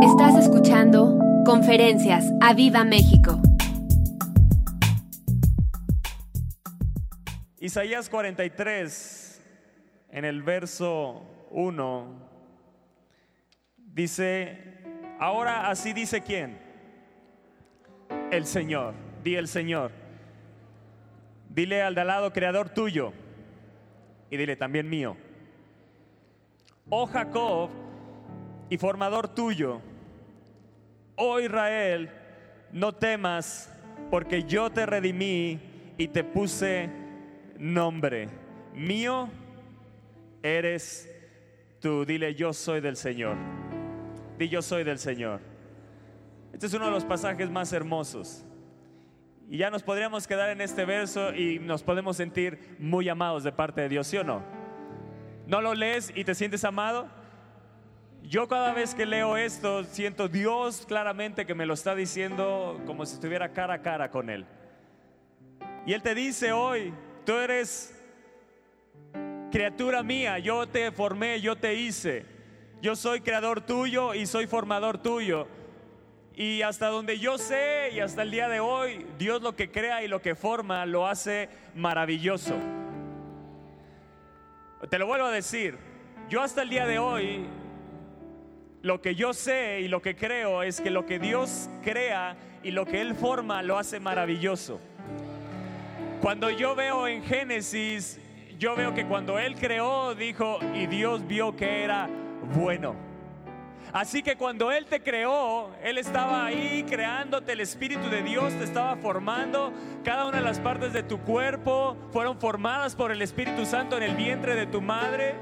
Estás escuchando Conferencias a Viva México. Isaías 43, en el verso 1, dice, ahora así dice quién? El Señor, di el Señor. Dile al de al lado, creador tuyo, y dile también mío. Oh Jacob, y formador tuyo, oh Israel, no temas, porque yo te redimí y te puse nombre. Mío eres tú. Dile, yo soy del Señor. Di, yo soy del Señor. Este es uno de los pasajes más hermosos. Y ya nos podríamos quedar en este verso y nos podemos sentir muy amados de parte de Dios, ¿sí o no? ¿No lo lees y te sientes amado? Yo cada vez que leo esto siento Dios claramente que me lo está diciendo como si estuviera cara a cara con Él. Y Él te dice hoy, tú eres criatura mía, yo te formé, yo te hice. Yo soy creador tuyo y soy formador tuyo. Y hasta donde yo sé y hasta el día de hoy, Dios lo que crea y lo que forma lo hace maravilloso. Te lo vuelvo a decir, yo hasta el día de hoy, lo que yo sé y lo que creo es que lo que Dios crea y lo que Él forma lo hace maravilloso. Cuando yo veo en Génesis, yo veo que cuando Él creó, dijo, y Dios vio que era bueno. Así que cuando Él te creó, Él estaba ahí creándote, el Espíritu de Dios te estaba formando, cada una de las partes de tu cuerpo fueron formadas por el Espíritu Santo en el vientre de tu madre.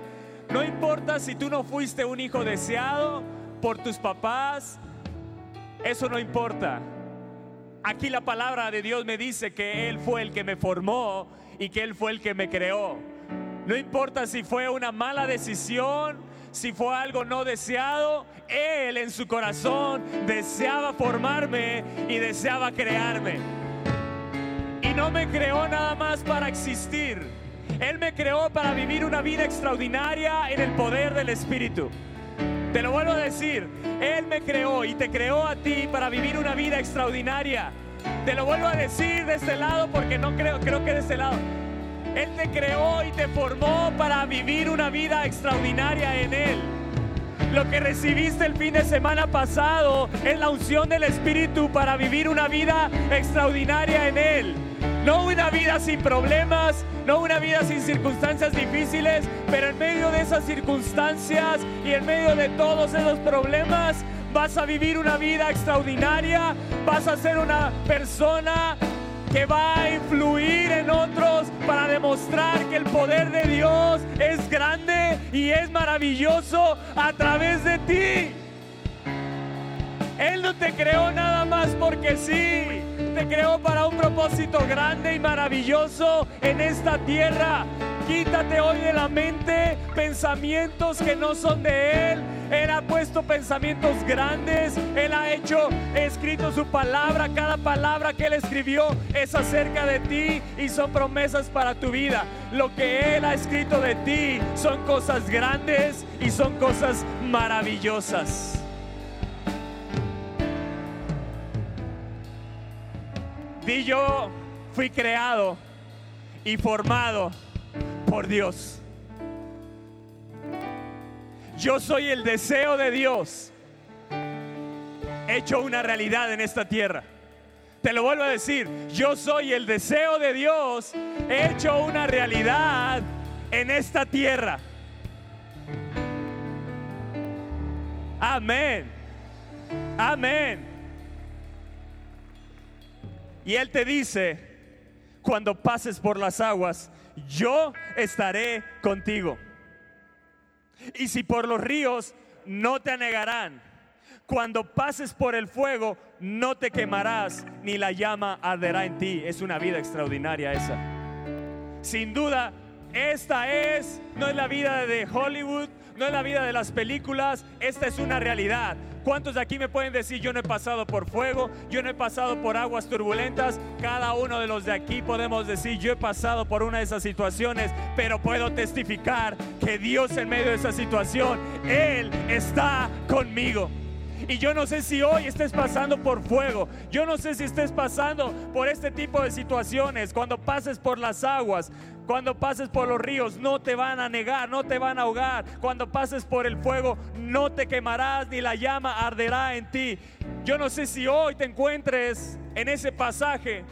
No importa si tú no fuiste un hijo deseado por tus papás, eso no importa. Aquí la palabra de Dios me dice que Él fue el que me formó y que Él fue el que me creó. No importa si fue una mala decisión, si fue algo no deseado, Él en su corazón deseaba formarme y deseaba crearme. Y no me creó nada más para existir. Él me creó para vivir una vida extraordinaria en el poder del Espíritu. Te lo vuelvo a decir, Él me creó y te creó a ti para vivir una vida extraordinaria. Te lo vuelvo a decir de este lado porque no creo, creo que de este lado. Él te creó y te formó para vivir una vida extraordinaria en Él. Lo que recibiste el fin de semana pasado es la unción del Espíritu para vivir una vida extraordinaria en Él. No una vida sin problemas, no una vida sin circunstancias difíciles, pero en medio de esas circunstancias y en medio de todos esos problemas, vas a vivir una vida extraordinaria, vas a ser una persona que va a influir en otros para demostrar que el poder de Dios es grande y es maravilloso a través de ti. Él no te creó nada más porque sí, te creó para un propósito grande y maravilloso en esta tierra. Quítate hoy de la mente pensamientos que no son de Él. Él ha puesto pensamientos grandes. Él ha hecho, escrito su palabra. Cada palabra que Él escribió es acerca de ti y son promesas para tu vida. Lo que Él ha escrito de ti son cosas grandes y son cosas maravillosas. Di yo fui creado y formado por Dios. Yo soy el deseo de Dios hecho una realidad en esta tierra. Te lo vuelvo a decir, yo soy el deseo de Dios hecho una realidad en esta tierra. Amén. Amén. Y Él te dice, cuando pases por las aguas, yo estaré contigo. Y si por los ríos no te anegarán, cuando pases por el fuego no te quemarás, ni la llama arderá en ti. Es una vida extraordinaria esa. Sin duda, esta es, no es la vida de Hollywood, no es la vida de las películas, esta es una realidad. ¿Cuántos de aquí me pueden decir, yo no he pasado por fuego, yo no he pasado por aguas turbulentas? Cada uno de los de aquí podemos decir, yo he pasado por una de esas situaciones, pero puedo testificar que Dios en medio de esa situación, Él está conmigo. Y yo no sé si hoy estés pasando por fuego. Yo no sé si estés pasando por este tipo de situaciones. Cuando pases por las aguas, cuando pases por los ríos, no te van a negar, no te van a ahogar. Cuando pases por el fuego, no te quemarás ni la llama arderá en ti. Yo no sé si hoy te encuentres en ese pasaje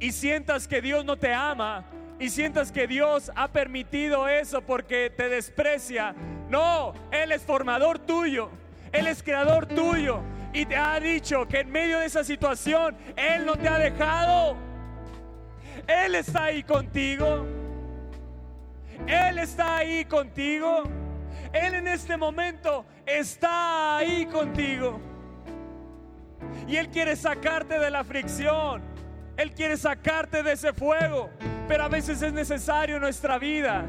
y sientas que Dios no te ama y sientas que Dios ha permitido eso porque te desprecia. No, Él es formador tuyo, Él es creador tuyo y te ha dicho que en medio de esa situación Él no te ha dejado. Él está ahí contigo. Él está ahí contigo. Él en este momento está ahí contigo. Y Él quiere sacarte de la fricción. Él quiere sacarte de ese fuego. Pero a veces es necesario en nuestra vida,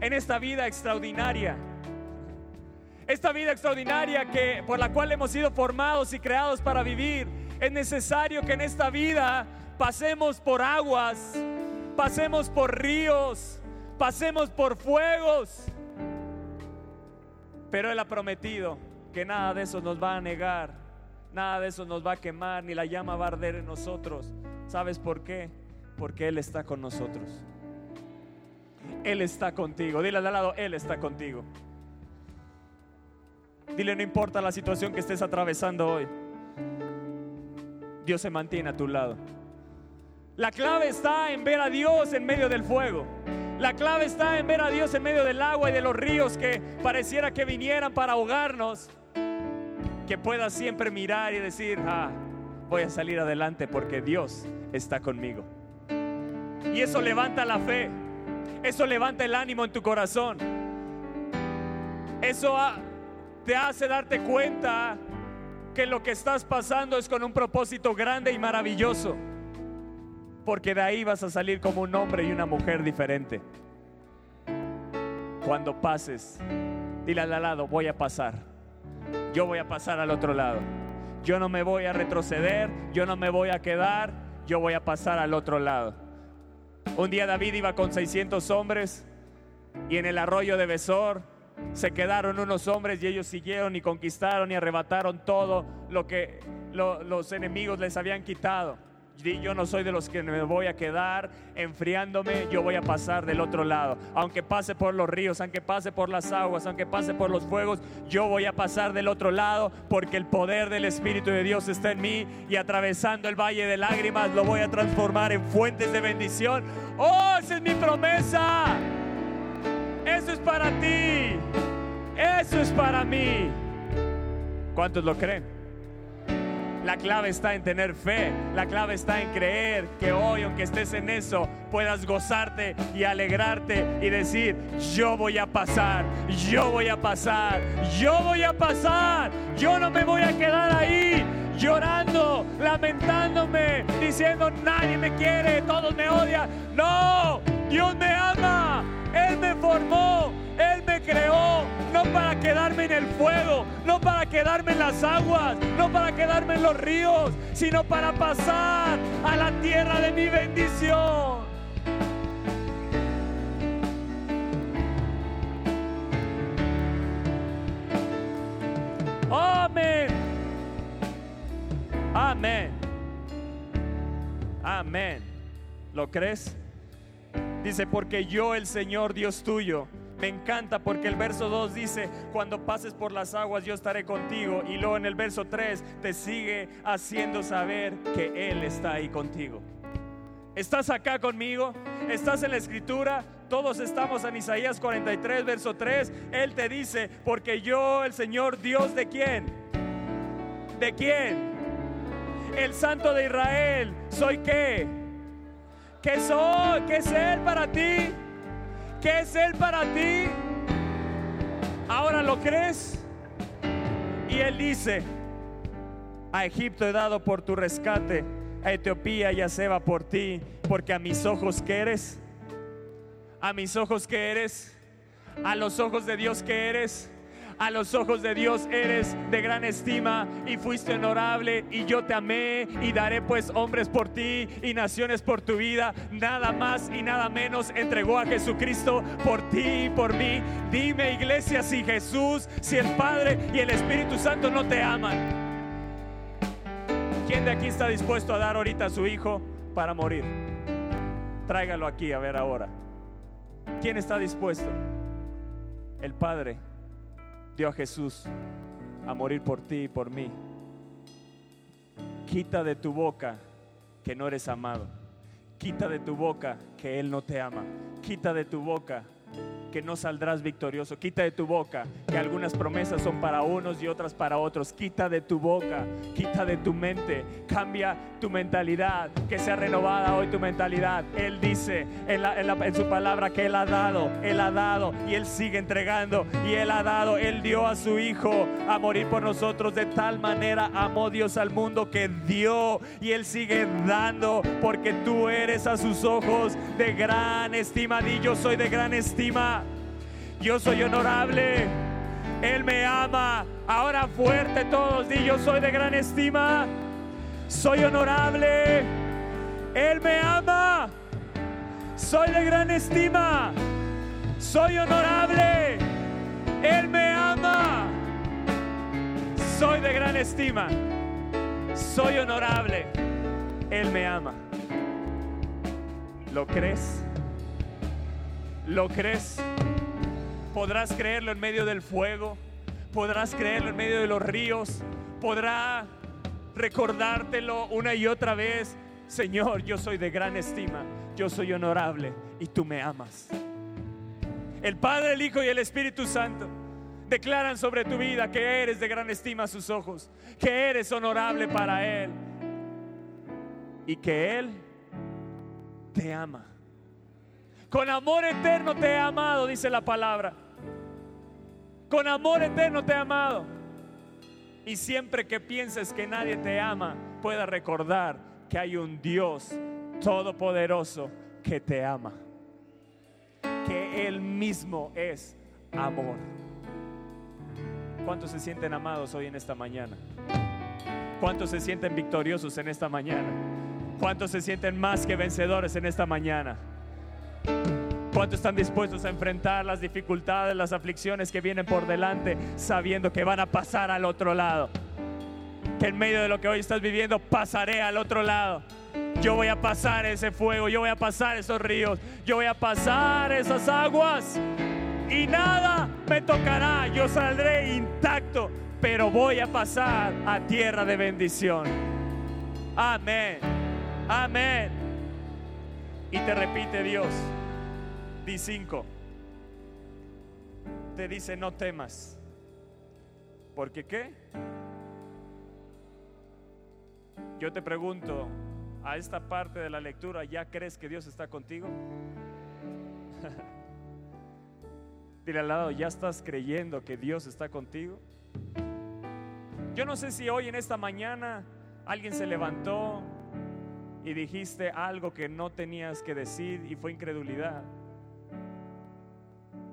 en esta vida extraordinaria. Esta vida extraordinaria que por la cual hemos sido formados y creados para vivir. Es necesario que en esta vida pasemos por aguas, pasemos por ríos, pasemos por fuegos. Pero Él ha prometido que nada de eso nos va a negar, nada de eso nos va a quemar, ni la llama va a arder en nosotros. ¿Sabes por qué? Porque Él está con nosotros. Él está contigo. Dile al lado, Él está contigo. Dile, no importa la situación que estés atravesando hoy. Dios se mantiene a tu lado. La clave está en ver a Dios en medio del fuego. La clave está en ver a Dios en medio del agua y de los ríos que pareciera que vinieran para ahogarnos. Que puedas siempre mirar y decir, ah, voy a salir adelante porque Dios está conmigo. Y eso levanta la fe. Eso levanta el ánimo en tu corazón. Eso te hace darte cuenta que lo que estás pasando es con un propósito grande y maravilloso porque de ahí vas a salir como un hombre y una mujer diferente. Cuando pases, dile al lado, voy a pasar. Yo voy a pasar al otro lado. Yo no me voy a retroceder, yo no me voy a quedar, yo voy a pasar al otro lado. Un día David iba con 600 hombres y en el arroyo de Besor se quedaron unos hombres y ellos siguieron y conquistaron y arrebataron todo lo que los enemigos les habían quitado yo no soy de los que me voy a quedar enfriándome, yo voy a pasar del otro lado. Aunque pase por los ríos, aunque pase por las aguas, aunque pase por los fuegos, yo voy a pasar del otro lado porque el poder del Espíritu de Dios está en mí y atravesando el valle de lágrimas lo voy a transformar en fuentes de bendición. ¡Oh, esa es mi promesa! Eso es para ti. Eso es para mí. ¿Cuántos lo creen? La clave está en tener fe, la clave está en creer que hoy, aunque estés en eso, puedas gozarte y alegrarte y decir, yo voy a pasar, yo voy a pasar, yo voy a pasar, yo no me voy a quedar ahí llorando, lamentándome, diciendo, nadie me quiere, todos me odian. No, Dios me ama, Él me formó, Él me creó, no para quedarme en el fuego, no para quedarme en las aguas, no para quedarme en los ríos, sino para pasar a la tierra de mi bendición. Amén. Amén. Amén. ¿Lo crees? Dice, porque yo, el Señor Dios tuyo, me encanta porque el verso 2 dice, cuando pases por las aguas yo estaré contigo. Y luego en el verso 3 te sigue haciendo saber que Él está ahí contigo. ¿Estás acá conmigo? ¿Estás en la escritura? Todos estamos en Isaías 43, verso 3. Él te dice, porque yo, el Señor Dios de quién? ¿De quién? El Santo de Israel. ¿Soy qué? ¿Qué soy? ¿Qué es Él para ti? ¿Qué es Él para ti? ¿Ahora lo crees? Y Él dice, a Egipto he dado por tu rescate, a Etiopía y a Seba por ti, porque a mis ojos que eres, a mis ojos que eres, a los ojos de Dios que eres, A los ojos de Dios eres de gran estima y fuiste honorable y yo te amé y daré pues hombres por ti y naciones por tu vida. Nada más y nada menos entregó a Jesucristo por ti y por mí. Dime iglesia si Jesús, si el Padre y el Espíritu Santo no te aman. ¿Quién de aquí está dispuesto a dar ahorita a su hijo para morir? Tráigalo aquí a ver ahora. ¿Quién está dispuesto? El Padre dio a Jesús a morir por ti y por mí. Quita de tu boca que no eres amado. Quita de tu boca que Él no te ama. Quita de tu boca que no saldrás victorioso. Quita de tu boca que algunas promesas son para unos y otras para otros. Quita de tu boca, quita de tu mente, cambia tu mentalidad, que sea renovada hoy tu mentalidad. Él dice en, su palabra que Él ha dado, Él ha dado y Él sigue entregando y Él ha dado, Él dio a su Hijo a morir por nosotros. De tal manera amó Dios al mundo que dio y Él sigue dando porque tú eres a sus ojos de gran estima. Y yo soy de gran estima. Yo soy honorable. Él me ama. Ahora fuerte todos. Di yo soy de gran estima. Soy honorable. Él me ama. Soy de gran estima. Soy honorable. Él me ama. Soy de gran estima. Soy honorable. Él me ama. ¿Lo crees? ¿Lo crees? Podrás creerlo en medio del fuego, podrás creerlo en medio de los ríos, podrá recordártelo una y otra vez. Señor, yo soy de gran estima, yo soy honorable y tú me amas. El Padre, el Hijo y el Espíritu Santo declaran sobre tu vida que eres de gran estima a sus ojos, que eres honorable para Él y que Él te ama. Con amor eterno te he amado, dice la palabra. Con amor eterno te he amado. Y siempre que pienses que nadie te ama, pueda recordar que hay un Dios todopoderoso que te ama. Que Él mismo es amor. ¿Cuántos se sienten amados hoy en esta mañana? ¿Cuántos se sienten victoriosos en esta mañana? ¿Cuántos se sienten más que vencedores en esta mañana? ¿Cuántos están dispuestos a enfrentar las dificultades, las aflicciones que vienen por delante, sabiendo que van a pasar al otro lado? Que en medio de lo que hoy estás viviendo, pasaré al otro lado. Yo voy a pasar ese fuego, yo voy a pasar esos ríos, yo voy a pasar esas aguas y nada me tocará. Yo saldré intacto, pero voy a pasar a tierra de bendición. Amén. Amén. Y te repite Dios. 5 te dice no temas. ¿Porque qué? Yo te pregunto, a esta parte de la lectura, ¿ya crees que Dios está contigo? Dile al lado, ¿ya estás creyendo que Dios está contigo? Yo no sé si hoy en esta mañana alguien se levantó y dijiste algo que no tenías que decir y fue incredulidad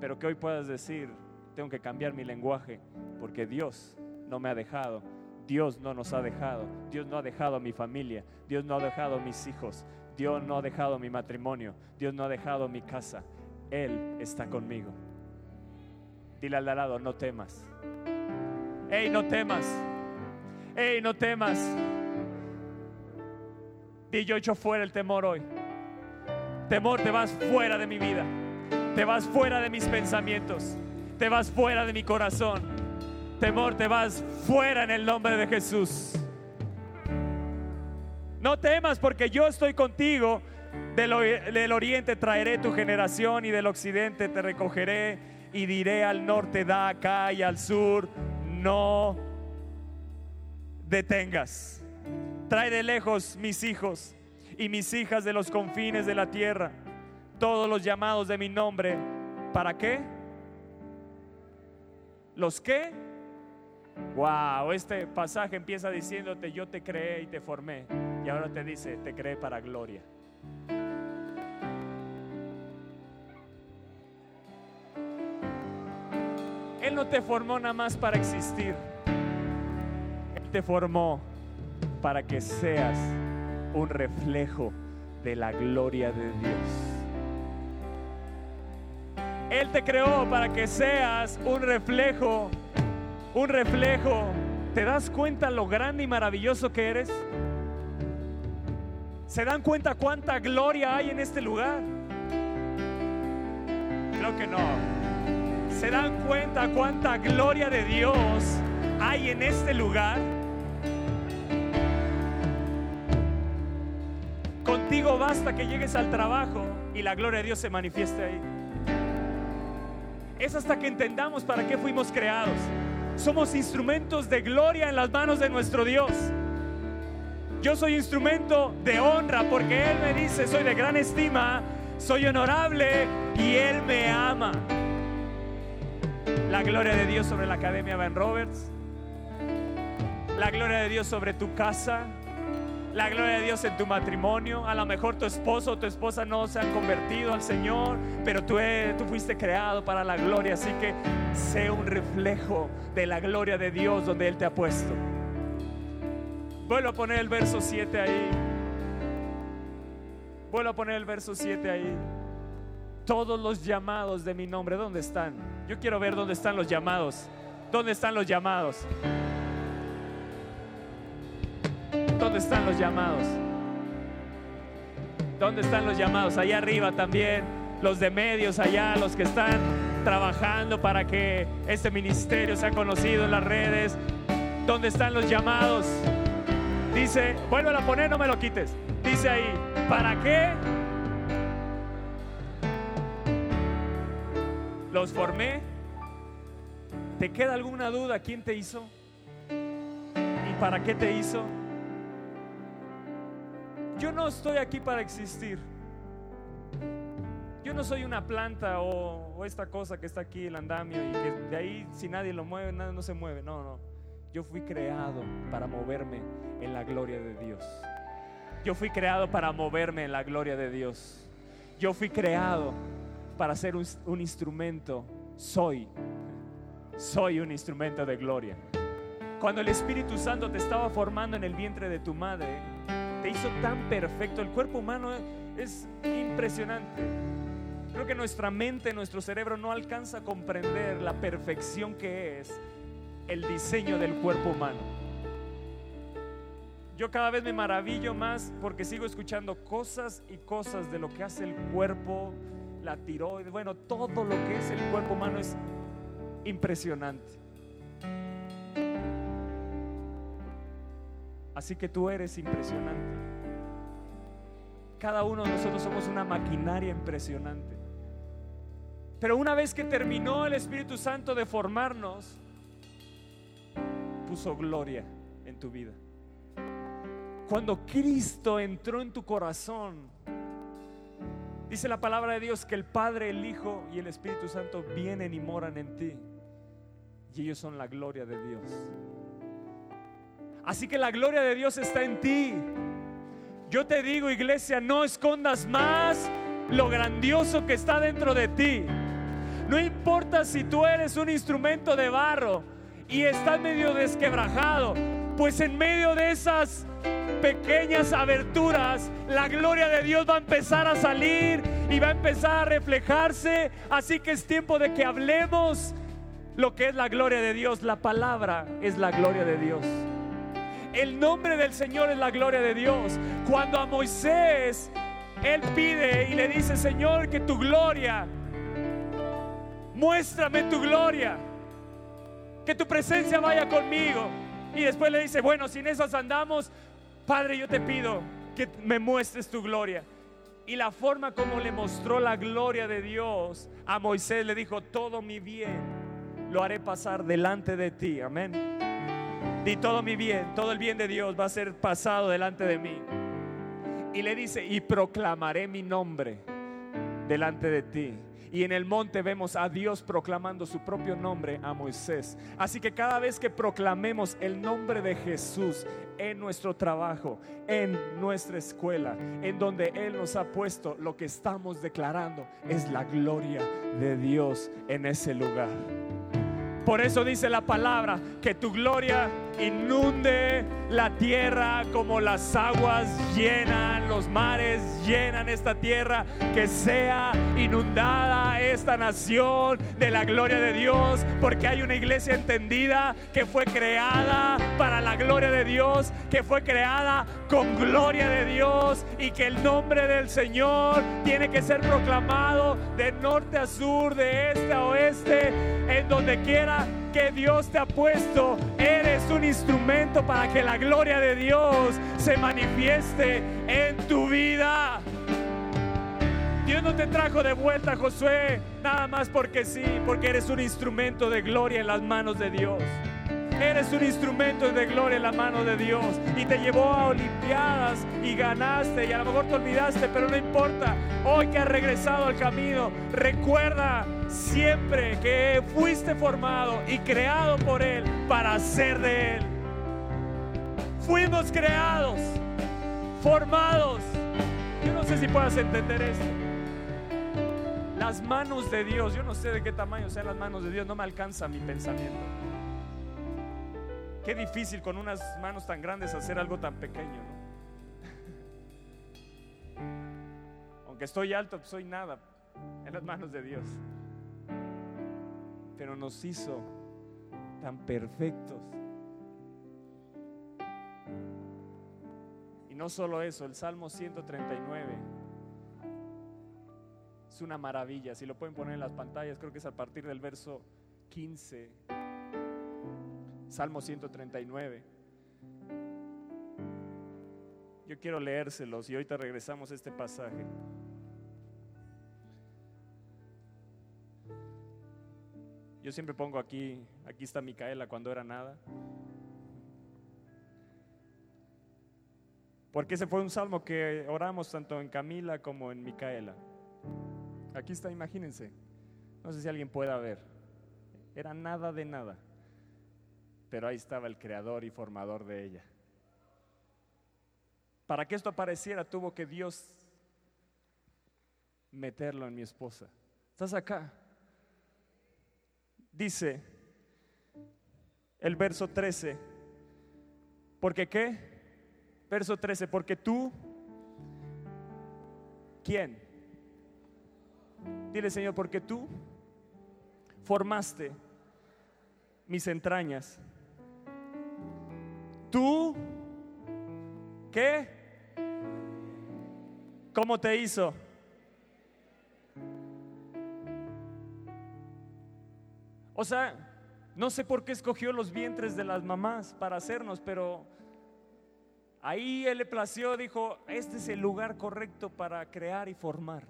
pero que hoy puedas decir, tengo que cambiar mi lenguaje, porque Dios no me ha dejado, Dios no nos ha dejado, Dios no ha dejado a mi familia, Dios no ha dejado a mis hijos, Dios no ha dejado mi matrimonio, Dios no ha dejado mi casa, Él está conmigo. Dile al lado, no temas. Hey, no temas. Hey, no temas. Y yo echo fuera el temor hoy. Temor, te vas fuera de mi vida. Te vas fuera de mis pensamientos. Te vas fuera de mi corazón. Temor, te vas fuera en el nombre de Jesús. No temas porque yo estoy contigo. Del, oriente traeré tu generación y del occidente te recogeré y diré al norte da acá y al sur no detengas. Trae de lejos mis hijos y mis hijas de los confines de la tierra todos los llamados de mi nombre. ¿Para qué? ¿Los qué? Wow, este pasaje empieza diciéndote yo te creé y te formé. Y ahora te dice, te creé para gloria. Él no te formó nada más para existir. Él te formó para que seas un reflejo de la gloria de Dios. Él te creó para que seas un reflejo, un reflejo. ¿Te das cuenta lo grande y maravilloso que eres? ¿Se dan cuenta cuánta gloria hay en este lugar? Creo que no. ¿Se dan cuenta cuánta gloria de Dios hay en este lugar? Contigo basta que llegues al trabajo y la gloria de Dios se manifieste ahí. Es hasta que entendamos para qué fuimos creados. Somos instrumentos de gloria en las manos de nuestro Dios. Yo soy instrumento de honra porque Él me dice, soy de gran estima, soy honorable y Él me ama. La gloria de Dios sobre la Academia Van Roberts. La gloria de Dios sobre tu casa. La gloria de Dios en tu matrimonio. A lo mejor tu esposo o tu esposa no se han convertido al Señor, pero tú, tú fuiste creado para la gloria. Así que sé un reflejo de la gloria de Dios donde Él te ha puesto. Vuelvo a poner el verso 7 ahí. Vuelvo a poner el verso 7 ahí. Todos los llamados de mi nombre, ¿dónde están? Yo quiero ver dónde están los llamados. ¿Dónde están los llamados? ¿Dónde están los llamados? ¿Dónde están los llamados? Allá arriba también, los de medios allá, los que están trabajando para que este ministerio sea conocido en las redes. ¿Dónde están los llamados? Dice, vuelve a poner, no me lo quites. Dice ahí, ¿para qué? Los formé. ¿Te queda alguna duda quién te hizo? ¿Y para qué te hizo? Yo no estoy aquí para existir. Yo no soy una planta o, esta cosa que está aquí, el andamio, y que de ahí si nadie lo mueve, nada no se mueve. No, no. Yo fui creado para moverme en la gloria de Dios. Yo fui creado para moverme en la gloria de Dios. Yo fui creado para ser un, un instrumento. Soy. Soy un instrumento de gloria. Cuando el Espíritu Santo te estaba formando en el vientre de tu madre, hizo tan perfecto. El cuerpo humano es impresionante. Creo que nuestra mente, nuestro cerebro no alcanza a comprender la perfección que es el diseño del cuerpo humano. Yo cada vez me maravillo más porque sigo escuchando cosas y cosas de lo que hace el cuerpo, la tiroides, bueno, todo lo que es el cuerpo humano es impresionante. Así que tú eres impresionante. Cada uno de nosotros somos una maquinaria impresionante. Pero una vez que terminó el Espíritu Santo de formarnos, puso gloria en tu vida. Cuando Cristo entró en tu corazón, dice la palabra de Dios que el Padre, el Hijo y el Espíritu Santo vienen y moran en ti. Y ellos son la gloria de Dios. Así que la gloria de Dios está en ti. Yo te digo, iglesia, no escondas más lo grandioso que está dentro de ti. No importa si tú eres un instrumento de barro y estás medio desquebrajado, pues en medio de esas pequeñas aberturas, la gloria de Dios va a empezar a salir y va a empezar a reflejarse. Así que es tiempo de que hablemos lo que es la gloria de Dios. La palabra es la gloria de Dios. El nombre del Señor es la gloria de Dios. Cuando a Moisés él pide y le dice, Señor, que tu gloria, muéstrame tu gloria que tu presencia vaya conmigo. Y después le dice, bueno, sin esas andamos, Padre, yo te pido que me muestres tu gloria. Y la forma como le mostró la gloria de Dios a Moisés, le dijo, todo mi bien lo haré pasar delante de ti. Amén. Y todo mi bien, todo el bien de Dios va a ser pasado delante de mí. Y le dice, y proclamaré mi nombre delante de ti. Y en el monte vemos a Dios proclamando su propio nombre a Moisés. Así que cada vez que proclamemos el nombre de Jesús en nuestro trabajo, en nuestra escuela, en donde Él nos ha puesto, lo que estamos declarando es la gloria de Dios en ese lugar. Por eso dice la palabra, que tu gloria inunde la tierra como las aguas llenan, los mares llenan esta tierra, que sea inundada esta nación de la gloria de Dios, porque hay una iglesia entendida que fue creada para la gloria de Dios, que fue creada con gloria de Dios y que el nombre del Señor tiene que ser proclamado de norte a sur, de este a oeste, en donde quiera que Dios te ha puesto. Eres un instrumento para que la gloria de Dios se manifieste en tu vida. Dios no te trajo de vuelta, Josué, nada más porque sí, porque eres un instrumento de gloria en las manos de Dios. Eres un instrumento de gloria en la mano de Dios y te llevó a Olimpiadas y ganaste y a lo mejor te olvidaste, pero no importa. Hoy que has regresado al camino, recuerda siempre que fuiste formado y creado por Él para ser de Él. Fuimos creados, formados. Yo no sé si puedas entender esto. Las manos de Dios, yo no sé de qué tamaño sean las manos de Dios, no me alcanza mi pensamiento. Qué difícil con unas manos tan grandes hacer algo tan pequeño, Aunque estoy alto, soy nada en las manos de Dios. Pero nos hizo tan perfectos. Y no solo eso, el Salmo 139 es una maravilla. Si lo pueden poner en las pantallas, creo que es a partir del verso 15 Salmo 139. Yo quiero leérselos y ahorita regresamos a este pasaje. Yo siempre pongo aquí, aquí está Micaela cuando era nada. Porque ese fue un salmo que oramos tanto en Camila como en Micaela. Aquí está, imagínense. No sé si alguien pueda ver. Era nada de nada pero ahí estaba el creador y formador de ella. Para que esto apareciera tuvo que Dios meterlo en mi esposa. ¿Estás acá? Dice el verso 13, ¿porque qué? Verso 13, porque tú, ¿quién? Dile Señor, porque tú formaste mis entrañas ¿Tú qué? ¿Cómo te hizo? O sea, no sé por qué escogió los vientres de las mamás para hacernos, pero ahí él le plació, dijo, este es el lugar correcto para crear y formar.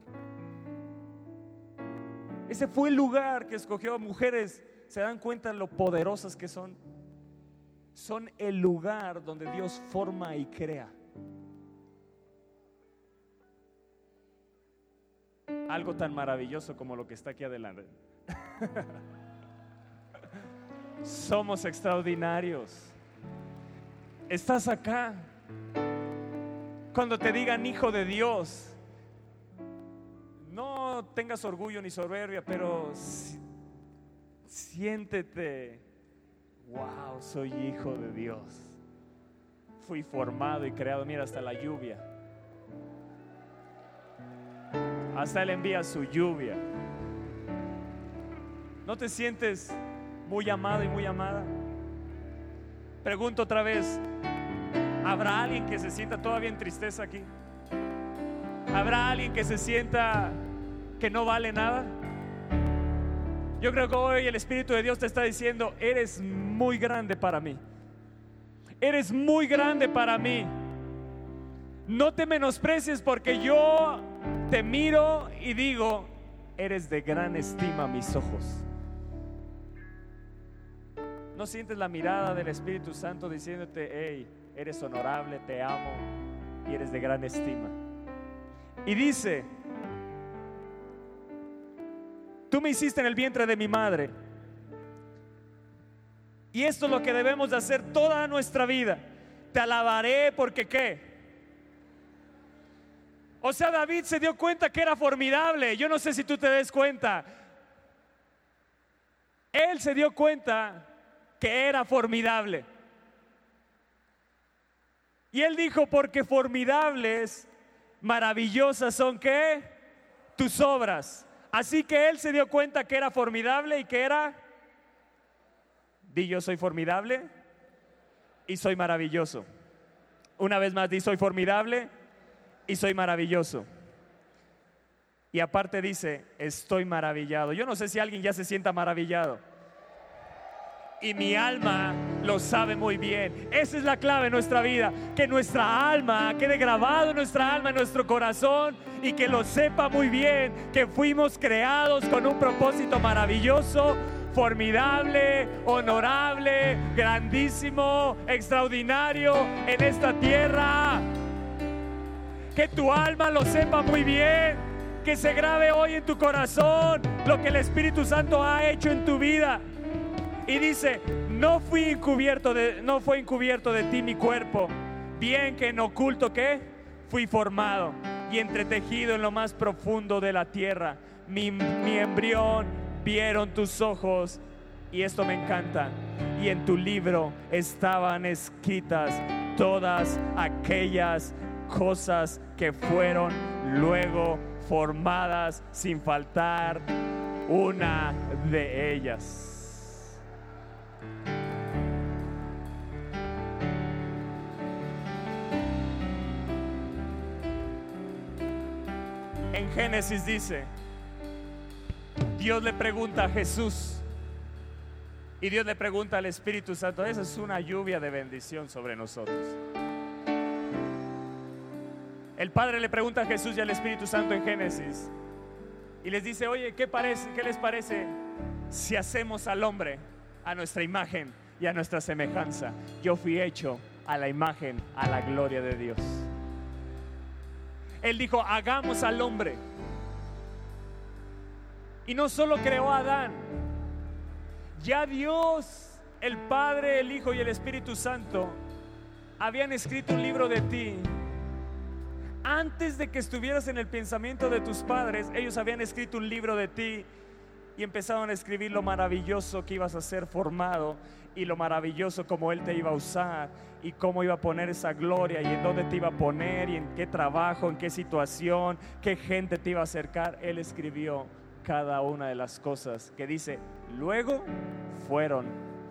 Ese fue el lugar que escogió a mujeres. ¿Se dan cuenta lo poderosas que son? Son el lugar donde Dios forma y crea. Algo tan maravilloso como lo que está aquí adelante. Somos extraordinarios. Estás acá. Cuando te digan hijo de Dios, no tengas orgullo ni soberbia, pero siéntete wow, soy hijo de Dios. Fui formado y creado, mira, hasta la lluvia. Hasta Él envía su lluvia. ¿No te sientes muy amado y muy amada? Pregunto otra vez, ¿habrá alguien que se sienta todavía en tristeza aquí? ¿Habrá alguien que se sienta que no vale nada? Yo creo que hoy el Espíritu de Dios te está diciendo, eres muy grande para mí. Eres muy grande para mí. No te menosprecies porque yo te miro y digo, eres de gran estima a mis ojos. ¿No sientes la mirada del Espíritu Santo diciéndote, hey, eres honorable, te amo y eres de gran estima? Y dice, tú me hiciste en el vientre de mi madre y esto es lo que debemos de hacer toda nuestra vida. Te alabaré porque qué. O sea, David se dio cuenta que era formidable. Yo no sé si tú te des cuenta. Él se dio cuenta que era formidable. Y él dijo, porque formidables, maravillosas son que tus obras. Así que él se dio cuenta que era formidable y que era, di yo soy formidable y soy maravilloso. Una vez más, di soy formidable y soy maravilloso. Y aparte dice, estoy maravillado. Yo no sé si alguien ya se sienta maravillado y mi alma lo sabe muy bien. Esa es la clave en nuestra vida, que nuestra alma quede grabado en nuestra alma, en nuestro corazón y que lo sepa muy bien, que fuimos creados con un propósito maravilloso, formidable, honorable, grandísimo, extraordinario en esta tierra. Que tu alma lo sepa muy bien, que se grabe hoy en tu corazón lo que el Espíritu Santo ha hecho en tu vida. Y dice, no fui encubierto de, no fue encubierto de ti mi cuerpo, bien que en oculto que fui formado y entretejido en lo más profundo de la tierra. Mi, mi embrión vieron tus ojos y esto me encanta. Y en tu libro estaban escritas todas aquellas cosas que fueron luego formadas sin faltar una de ellas. En Génesis dice, Dios le pregunta a Jesús y Dios le pregunta al Espíritu Santo, esa es una lluvia de bendición sobre nosotros. El Padre le pregunta a Jesús y al Espíritu Santo en Génesis y les dice, oye, ¿qué, parece, ¿qué les parece si hacemos al hombre a nuestra imagen y a nuestra semejanza? Yo fui hecho a la imagen, a la gloria de Dios. Él dijo, hagamos al hombre. Y no solo creó a Adán, ya Dios, el Padre, el Hijo y el Espíritu Santo habían escrito un libro de ti. Antes de que estuvieras en el pensamiento de tus padres, ellos habían escrito un libro de ti y empezaron a escribir lo maravilloso que ibas a ser formado y lo maravilloso como Él te iba a usar y cómo iba a poner esa gloria y en dónde te iba a poner y en qué trabajo, en qué situación, qué gente te iba a acercar. Él escribió cada una de las cosas que dice, luego fueron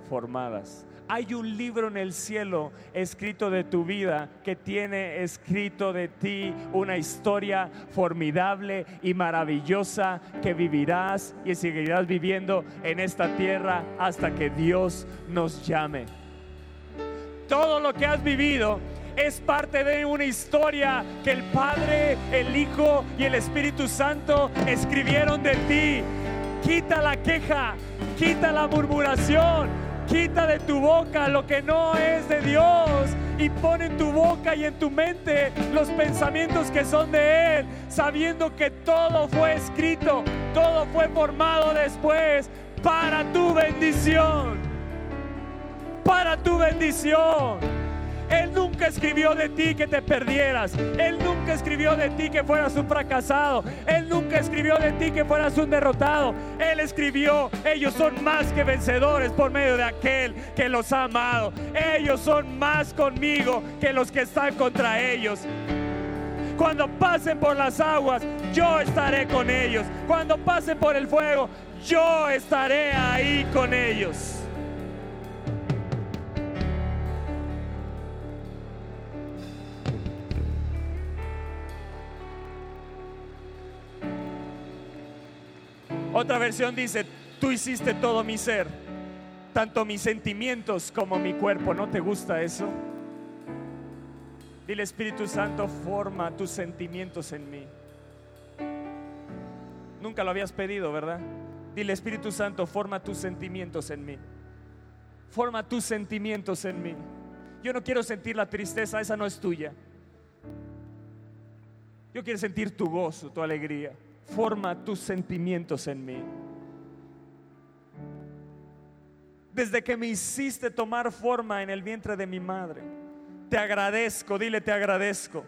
formadas. Hay un libro en el cielo escrito de tu vida que tiene escrito de ti una historia formidable y maravillosa que vivirás y seguirás viviendo en esta tierra hasta que Dios nos llame. Todo lo que has vivido es parte de una historia que el Padre, el Hijo y el Espíritu Santo escribieron de ti. Quita la queja, quita la murmuración, Quita de tu boca lo que no es de Dios y pone en tu boca y en tu mente los pensamientos que son de Él, sabiendo que todo fue escrito, todo fue formado después para tu bendición, para tu bendición. Él nunca escribió de ti que te perdieras. Él nunca escribió de ti que fueras un fracasado. Él nunca escribió de ti que fueras un derrotado. Él escribió, ellos son más que vencedores por medio de aquel que los ha amado. Ellos son más conmigo que los que están contra ellos. Cuando pasen por las aguas, yo estaré con ellos. Cuando pasen por el fuego, yo estaré ahí con ellos. Otra versión dice, tú hiciste todo mi ser, tanto mis sentimientos como mi cuerpo. ¿No te gusta eso? Dile Espíritu Santo, forma tus sentimientos en mí. Nunca lo habías pedido, ¿verdad? Dile Espíritu Santo, forma tus sentimientos en mí. Forma tus sentimientos en mí. Yo no quiero sentir la tristeza, esa no es tuya. Yo quiero sentir tu gozo, tu alegría forma tus sentimientos en mí. Desde que me hiciste tomar forma en el vientre de mi madre, te agradezco, dile te agradezco,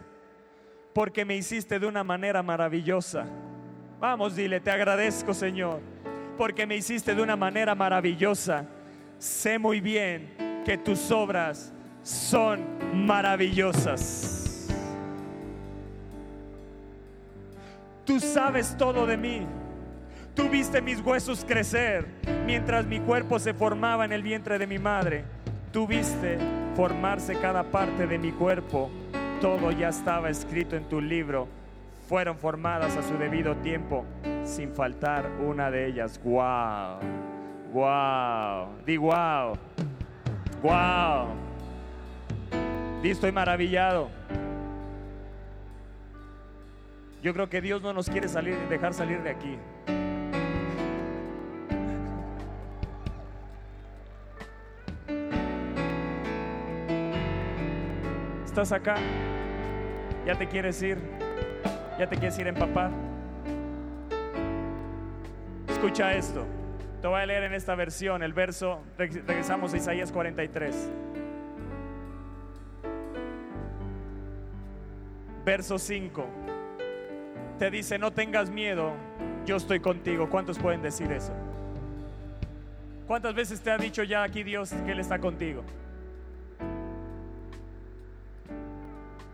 porque me hiciste de una manera maravillosa. Vamos, dile, te agradezco Señor. porque me hiciste de una manera maravillosa. Sé muy bien que tus obras son maravillosas. Tú sabes todo de mí. Tú viste mis huesos crecer mientras mi cuerpo se formaba en el vientre de mi madre. Tú viste formarse cada parte de mi cuerpo. Todo ya estaba escrito en tu libro. Fueron formadas a su debido tiempo, sin faltar una de ellas. ¡Wow! ¡Wow! Di wow. ¡Wow! Di estoy maravillado. Yo creo que Dios no nos quiere salir, dejar salir de aquí. ¿Estás acá? ¿Ya te quieres ir? ¿Ya te quieres ir a empapar? Escucha esto. Te voy a leer en esta versión el verso, regresamos a Isaías 43. Verso 5. Te dice, no tengas miedo, yo estoy contigo. ¿Cuántos pueden decir eso? ¿Cuántas veces te ha dicho ya aquí Dios que Él está contigo?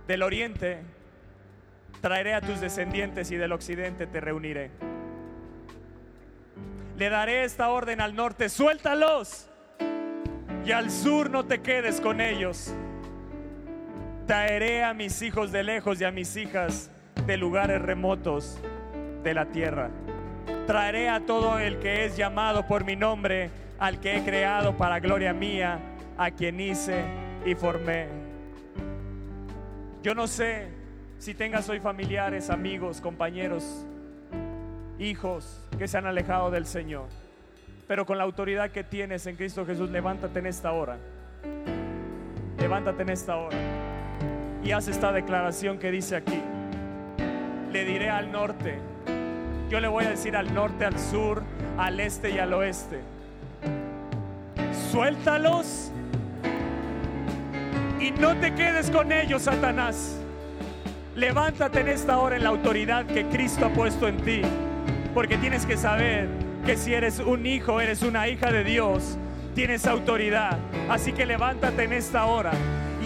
Del oriente traeré a tus descendientes y del occidente te reuniré. Le daré esta orden al norte, suéltalos. Y al sur no te quedes con ellos. Traeré a mis hijos de lejos y a mis hijas de lugares remotos de la tierra. Traeré a todo el que es llamado por mi nombre, al que he creado para gloria mía, a quien hice y formé. Yo no sé si tengas hoy familiares, amigos, compañeros, hijos que se han alejado del Señor. Pero con la autoridad que tienes en Cristo Jesús, levántate en esta hora. Levántate en esta hora. Y haz esta declaración que dice aquí. Le diré al norte. Yo le voy a decir al norte, al sur, al este y al oeste. Suéltalos. Y no te quedes con ellos, Satanás. Levántate en esta hora en la autoridad que Cristo ha puesto en ti. Porque tienes que saber que si eres un hijo, eres una hija de Dios, tienes autoridad. Así que levántate en esta hora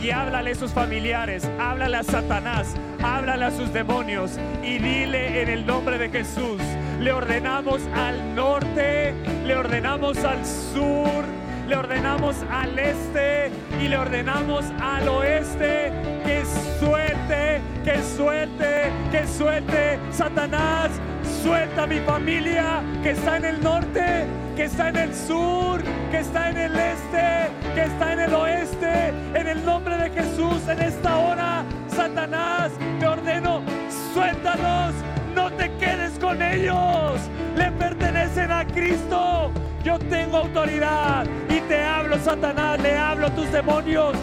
y háblale a esos familiares, háblale a Satanás, háblale a sus demonios y dile en el nombre de Jesús, le ordenamos al norte, le ordenamos al sur, le ordenamos al este y le ordenamos al oeste que suelte, que suelte, que suelte. Satanás Suelta mi familia que está en el norte, que está en el sur, que está en el este, que está en el oeste. En el nombre de Jesús, en esta hora, Satanás, te ordeno, suéltalos, no te quedes con ellos. Le pertenecen a Cristo. Yo tengo autoridad y te hablo, Satanás, le hablo a tus demonios.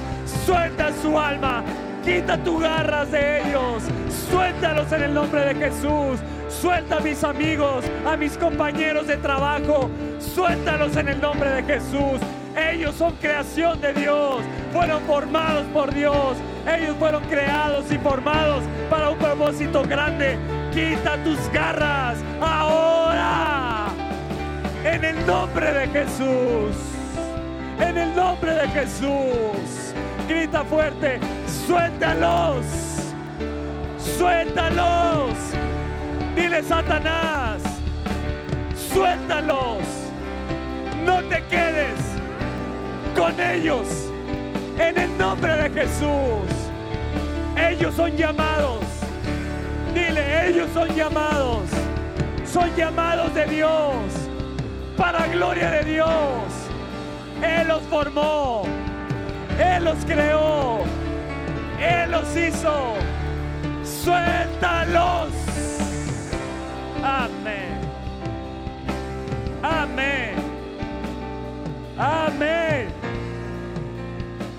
Suelta su alma, quita tus garras de ellos. Suéltalos en el nombre de Jesús. Suelta a mis amigos, a mis compañeros de trabajo. Suéltalos en el nombre de Jesús. Ellos son creación de Dios. Fueron formados por Dios. Ellos fueron creados y formados para un propósito grande. Quita tus garras ahora. En el nombre de Jesús. En el nombre de Jesús. Grita fuerte. Suéltalos. Suéltalos. Dile Satanás, suéltalos. No te quedes con ellos. En el nombre de Jesús. Ellos son llamados. Dile, ellos son llamados. Son llamados de Dios. Para gloria de Dios. Él los formó. Él los creó. Él los hizo. Suéltalos. Amén. Amén. Amén.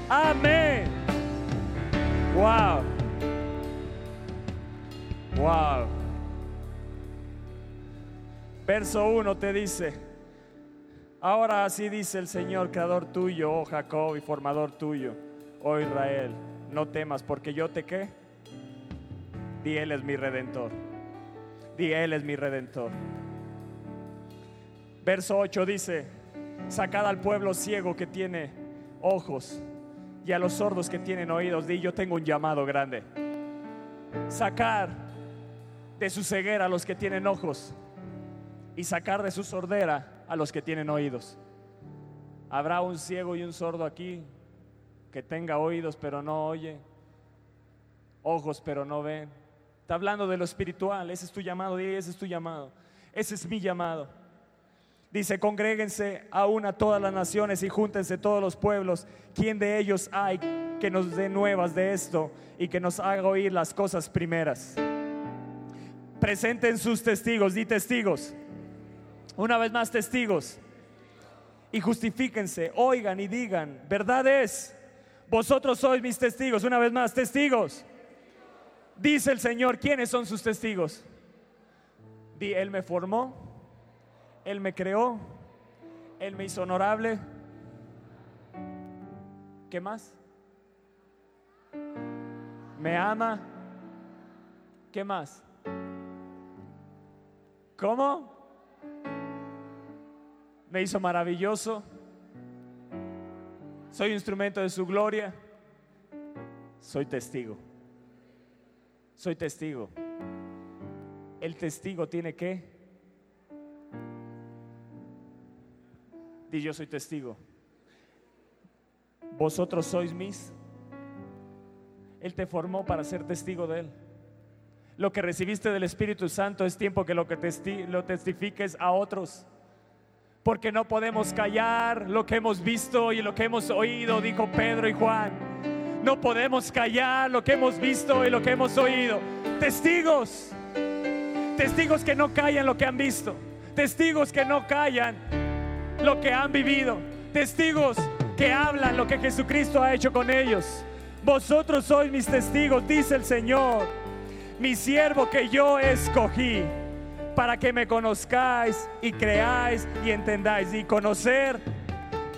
Amén. Wow. Wow. Verso 1 te dice, ahora así dice el Señor, creador tuyo, oh Jacob, y formador tuyo, oh Israel, no temas, porque yo te qué, y Él es mi redentor. Di, Él es mi redentor. Verso 8 dice, sacad al pueblo ciego que tiene ojos y a los sordos que tienen oídos. Di, yo tengo un llamado grande. Sacar de su ceguera a los que tienen ojos y sacar de su sordera a los que tienen oídos. Habrá un ciego y un sordo aquí que tenga oídos pero no oye, ojos pero no ven. Está hablando de lo espiritual, ese es tu llamado, ese es tu llamado, ese es mi llamado. Dice, congréguense aún a todas las naciones y júntense todos los pueblos. ¿Quién de ellos hay que nos dé nuevas de esto y que nos haga oír las cosas primeras? Presenten sus testigos, di testigos. Una vez más, testigos. Y justifíquense, oigan y digan, verdad es, vosotros sois mis testigos. Una vez más, testigos. Dice el Señor, ¿quiénes son sus testigos? Di, Él me formó, Él me creó, Él me hizo honorable. ¿Qué más? Me ama. ¿Qué más? ¿Cómo? Me hizo maravilloso. Soy instrumento de su gloria. Soy testigo. Soy testigo. El testigo tiene que. Di yo soy testigo. Vosotros sois mis. Él te formó para ser testigo de Él. Lo que recibiste del Espíritu Santo es tiempo que lo que lo testifiques a otros. Porque no podemos callar lo que hemos visto y lo que hemos oído, dijo Pedro y Juan. No podemos callar lo que hemos visto y lo que hemos oído. Testigos. Testigos que no callan lo que han visto. Testigos que no callan lo que han vivido. Testigos que hablan lo que Jesucristo ha hecho con ellos. Vosotros sois mis testigos, dice el Señor, mi siervo que yo escogí para que me conozcáis y creáis y entendáis. Y conocer,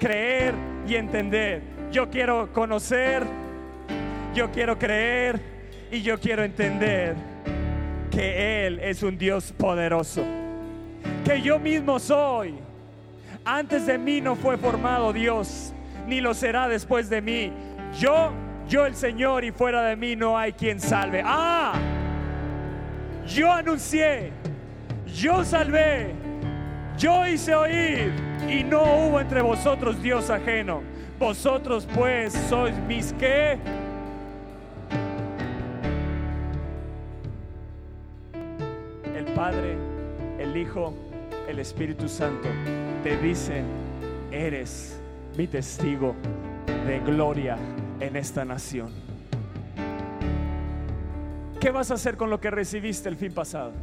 creer y entender. Yo quiero conocer, yo quiero creer y yo quiero entender que Él es un Dios poderoso. Que yo mismo soy. Antes de mí no fue formado Dios, ni lo será después de mí. Yo, yo el Señor y fuera de mí no hay quien salve. Ah, yo anuncié, yo salvé, yo hice oír y no hubo entre vosotros Dios ajeno. Vosotros pues sois mis que Padre, el Hijo, el Espíritu Santo te dicen, eres mi testigo de gloria en esta nación. ¿Qué vas a hacer con lo que recibiste el fin pasado?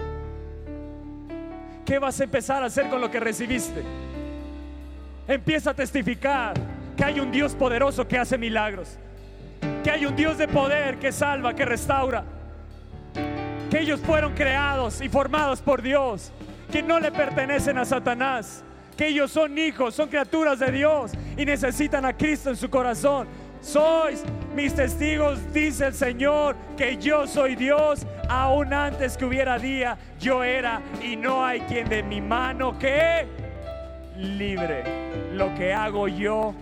¿Qué vas a empezar a hacer con lo que recibiste? Empieza a testificar que hay un Dios poderoso que hace milagros, que hay un Dios de poder que salva, que restaura, que ellos fueron creados y formados por Dios, que no le pertenecen a Satanás, que ellos son hijos, son criaturas de Dios y necesitan a Cristo en su corazón. Sois mis testigos, dice el Señor, que yo soy Dios. Aún antes que hubiera día, yo era y no hay quien de mi mano que libre. Lo que hago yo,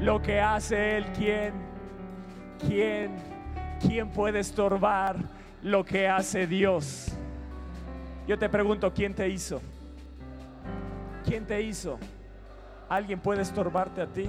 lo que hace Él, ¿quién? ¿Quién? ¿Quién puede estorbar lo que hace Dios? Yo te pregunto, ¿quién te hizo? ¿Quién te hizo? ¿Alguien puede estorbarte a ti?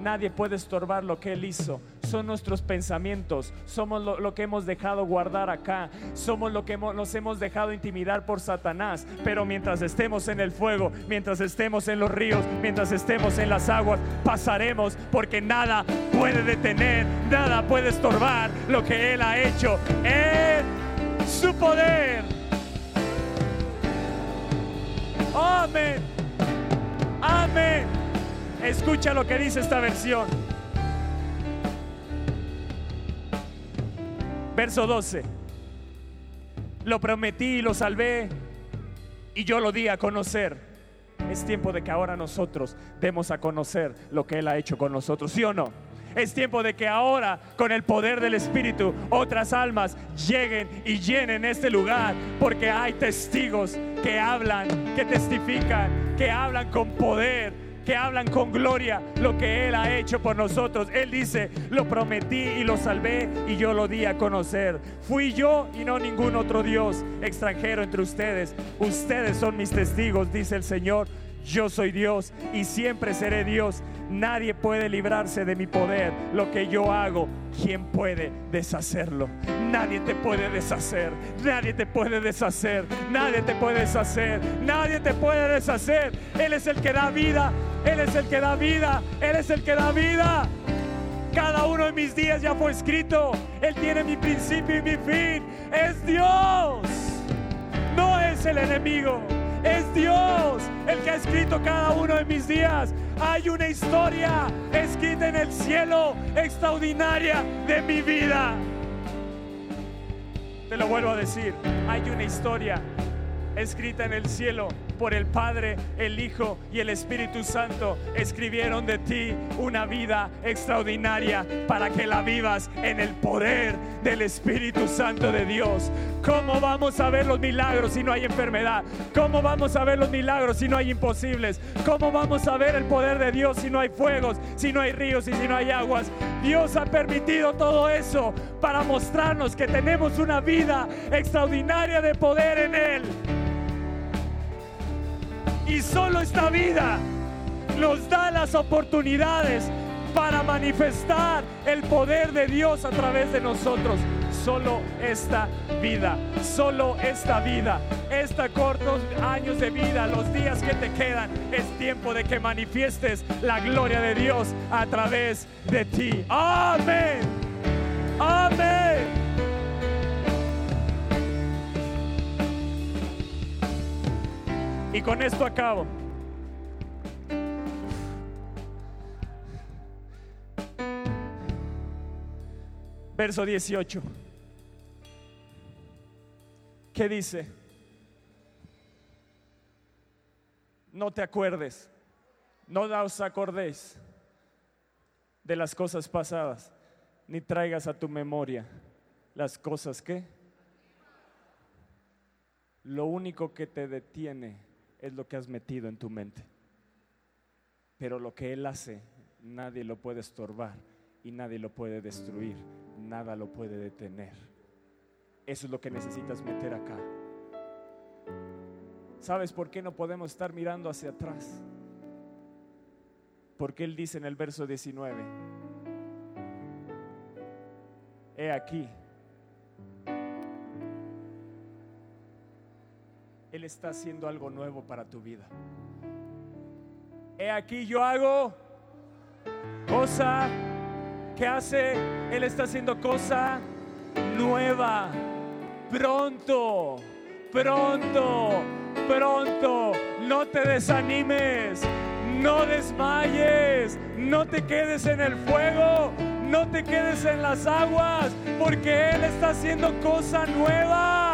Nadie puede estorbar lo que Él hizo. Son nuestros pensamientos. Somos lo, que hemos dejado guardar acá. Somos lo que nos hemos dejado intimidar por Satanás. Pero mientras estemos en el fuego, mientras estemos en los ríos, mientras estemos en las aguas, pasaremos porque nada puede detener, nada puede estorbar lo que Él ha hecho. En su poder. Amén. Amén. Escucha lo que dice esta versión. Verso 12. Lo prometí y lo salvé y yo lo di a conocer. Es tiempo de que ahora nosotros demos a conocer lo que Él ha hecho con nosotros, ¿sí o no? Es tiempo de que ahora, con el poder del Espíritu, otras almas lleguen y llenen este lugar, porque hay testigos que hablan, que testifican, que hablan con poder que hablan con gloria lo que Él ha hecho por nosotros. Él dice, lo prometí y lo salvé y yo lo di a conocer. Fui yo y no ningún otro Dios extranjero entre ustedes. Ustedes son mis testigos, dice el Señor. Yo soy Dios y siempre seré Dios. Nadie puede librarse de mi poder. Lo que yo hago, ¿quién puede deshacerlo? Nadie te puede deshacer. Nadie te puede deshacer. Nadie te puede deshacer. Nadie te puede deshacer. Él es el que da vida. Él es el que da vida. Él es el que da vida. Cada uno de mis días ya fue escrito. Él tiene mi principio y mi fin. Es Dios. No es el enemigo. Es Dios el que ha escrito cada uno de mis días. Hay una historia escrita en el cielo extraordinaria de mi vida. Te lo vuelvo a decir, hay una historia escrita en el cielo por el Padre, el Hijo y el Espíritu Santo escribieron de ti una vida extraordinaria para que la vivas en el poder del Espíritu Santo de Dios. ¿Cómo vamos a ver los milagros si no hay enfermedad? ¿Cómo vamos a ver los milagros si no hay imposibles? ¿Cómo vamos a ver el poder de Dios si no hay fuegos, si no hay ríos y si no hay aguas? Dios ha permitido todo eso para mostrarnos que tenemos una vida extraordinaria de poder en Él. Y solo esta vida nos da las oportunidades para manifestar el poder de Dios a través de nosotros. Solo esta vida, solo esta vida, esta cortos años de vida, los días que te quedan, es tiempo de que manifiestes la gloria de Dios a través de ti. Amén. Amén. Y con esto acabo. Verso 18. ¿Qué dice? No te acuerdes, no os acordéis de las cosas pasadas, ni traigas a tu memoria las cosas que lo único que te detiene es lo que has metido en tu mente. Pero lo que Él hace, nadie lo puede estorbar y nadie lo puede destruir, nada lo puede detener. Eso es lo que necesitas meter acá. ¿Sabes por qué no podemos estar mirando hacia atrás? Porque Él dice en el verso 19, he aquí, Él está haciendo algo nuevo para tu vida. He aquí yo hago cosa que hace, Él está haciendo cosa nueva. Pronto, pronto, pronto. No te desanimes, no desmayes, no te quedes en el fuego, no te quedes en las aguas, porque Él está haciendo cosa nueva.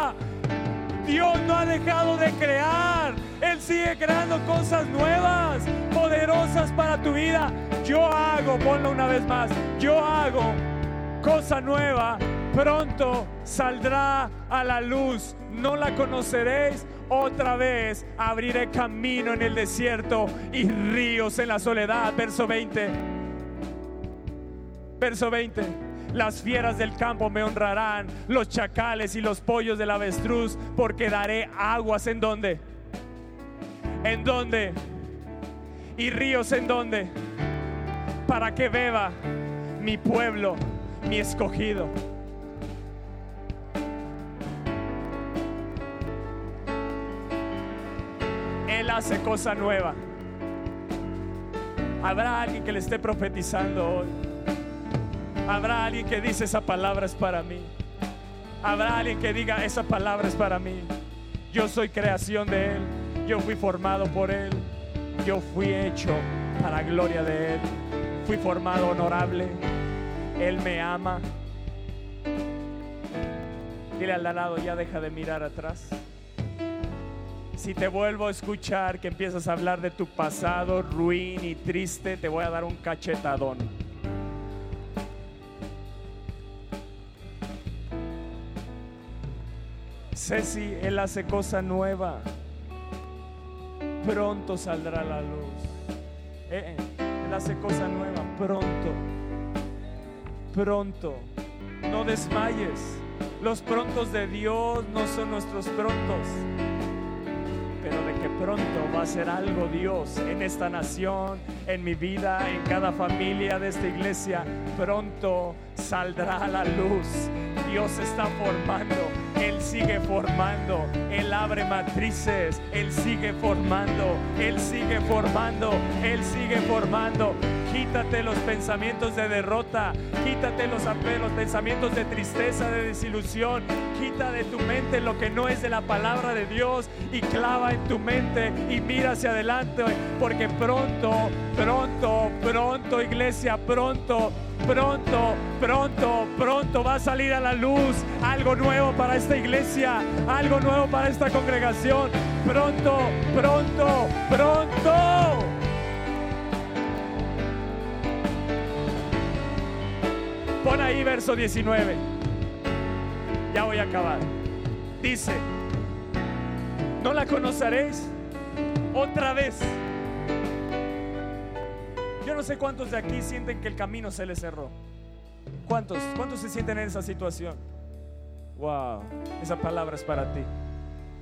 Dios no ha dejado de crear. Él sigue creando cosas nuevas, poderosas para tu vida. Yo hago, ponlo una vez más, yo hago cosa nueva. Pronto saldrá a la luz. No la conoceréis. Otra vez abriré camino en el desierto y ríos en la soledad. Verso 20. Verso 20. Las fieras del campo me honrarán, los chacales y los pollos del avestruz, porque daré aguas en donde. ¿En donde? Y ríos en donde. Para que beba mi pueblo, mi escogido. Él hace cosa nueva. Habrá alguien que le esté profetizando hoy. Habrá alguien que dice esa palabra es para mí. Habrá alguien que diga esa palabra es para mí. Yo soy creación de Él. Yo fui formado por Él. Yo fui hecho para gloria de Él. Fui formado honorable. Él me ama. Dile al lado, ya deja de mirar atrás. Si te vuelvo a escuchar que empiezas a hablar de tu pasado ruin y triste, te voy a dar un cachetadón Ceci, Él hace cosa nueva. Pronto saldrá la luz. Eh, eh, él hace cosa nueva. Pronto. Pronto. No desmayes. Los prontos de Dios no son nuestros prontos. Pero de que pronto va a ser algo Dios en esta nación, en mi vida, en cada familia de esta iglesia. Pronto saldrá la luz. Dios está formando, Él sigue formando, Él abre matrices, Él sigue formando, Él sigue formando, Él sigue formando. Quítate los pensamientos de derrota, quítate los, los pensamientos de tristeza, de desilusión, quita de tu mente lo que no es de la palabra de Dios y clava en tu mente y mira hacia adelante, porque pronto, pronto, pronto, iglesia, pronto pronto, pronto, pronto va a salir a la luz algo nuevo para esta iglesia, algo nuevo para esta congregación. Pronto, pronto, pronto. Pon ahí verso 19. Ya voy a acabar. Dice, ¿no la conoceréis otra vez? Yo no sé cuántos de aquí sienten que el camino se les cerró. ¿Cuántos? ¿Cuántos se sienten en esa situación? Wow, esa palabra es para ti.